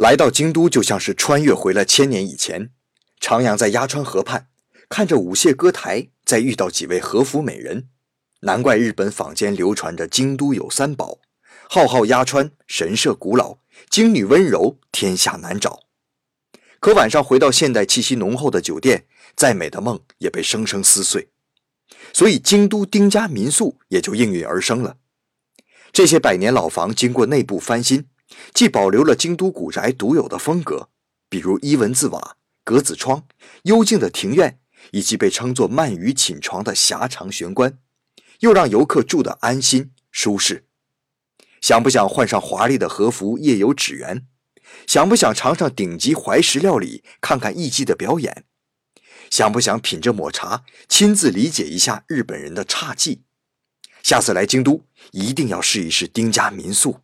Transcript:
来到京都，就像是穿越回了千年以前，徜徉在鸭川河畔，看着舞榭歌台，再遇到几位和服美人，难怪日本坊间流传着京都有三宝：浩浩鸭川、神社古老、京女温柔，天下难找。可晚上回到现代气息浓厚的酒店，再美的梦也被生生撕碎，所以京都丁家民宿也就应运而生了。这些百年老房经过内部翻新。既保留了京都古宅独有的风格，比如伊文字瓦、格子窗、幽静的庭院，以及被称作鳗鱼寝床的狭长玄关，又让游客住得安心舒适。想不想换上华丽的和服夜游纸园？想不想尝尝顶级怀石料理，看看艺伎的表演？想不想品着抹茶，亲自理解一下日本人的侘寂？下次来京都，一定要试一试丁家民宿。